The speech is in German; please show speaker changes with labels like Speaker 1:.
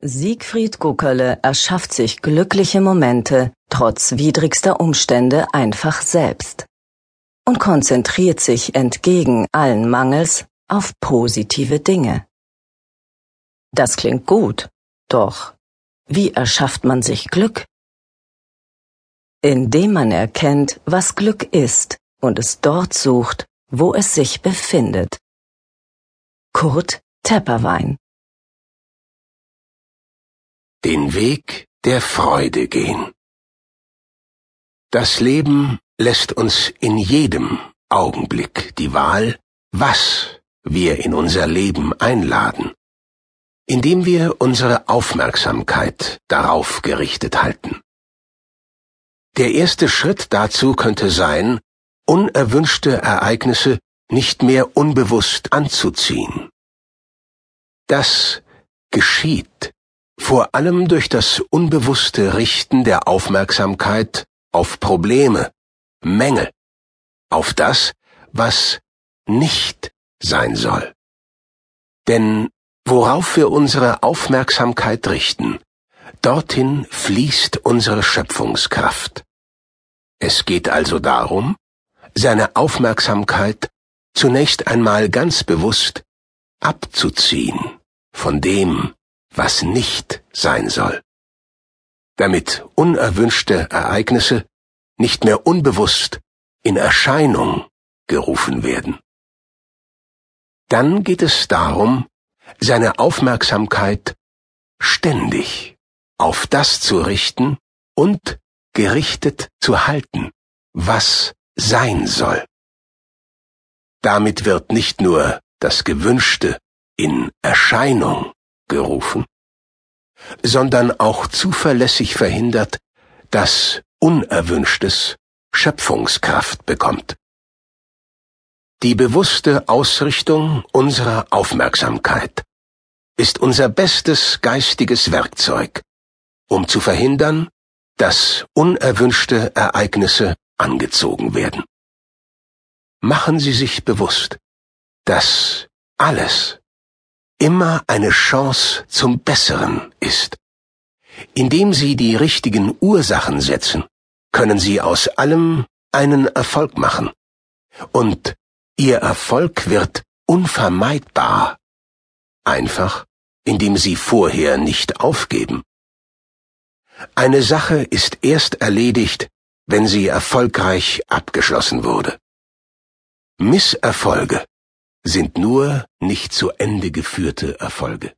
Speaker 1: Siegfried Guckerle erschafft sich glückliche Momente trotz widrigster Umstände einfach selbst und konzentriert sich entgegen allen Mangels auf positive Dinge. Das klingt gut, doch wie erschafft man sich Glück? Indem man erkennt, was Glück ist und es dort sucht, wo es sich befindet. Kurt Tepperwein
Speaker 2: den Weg der Freude gehen. Das Leben lässt uns in jedem Augenblick die Wahl, was wir in unser Leben einladen, indem wir unsere Aufmerksamkeit darauf gerichtet halten. Der erste Schritt dazu könnte sein, unerwünschte Ereignisse nicht mehr unbewusst anzuziehen. Das geschieht vor allem durch das unbewusste Richten der Aufmerksamkeit auf Probleme, Mängel, auf das, was nicht sein soll. Denn worauf wir unsere Aufmerksamkeit richten, dorthin fließt unsere Schöpfungskraft. Es geht also darum, seine Aufmerksamkeit zunächst einmal ganz bewusst abzuziehen von dem, was nicht sein soll, damit unerwünschte Ereignisse nicht mehr unbewusst in Erscheinung gerufen werden. Dann geht es darum, seine Aufmerksamkeit ständig auf das zu richten und gerichtet zu halten, was sein soll. Damit wird nicht nur das Gewünschte in Erscheinung gerufen, sondern auch zuverlässig verhindert, dass Unerwünschtes Schöpfungskraft bekommt. Die bewusste Ausrichtung unserer Aufmerksamkeit ist unser bestes geistiges Werkzeug, um zu verhindern, dass unerwünschte Ereignisse angezogen werden. Machen Sie sich bewusst, dass alles, immer eine Chance zum Besseren ist. Indem Sie die richtigen Ursachen setzen, können Sie aus allem einen Erfolg machen. Und Ihr Erfolg wird unvermeidbar. Einfach, indem Sie vorher nicht aufgeben. Eine Sache ist erst erledigt, wenn sie erfolgreich abgeschlossen wurde. Misserfolge sind nur nicht zu Ende geführte Erfolge.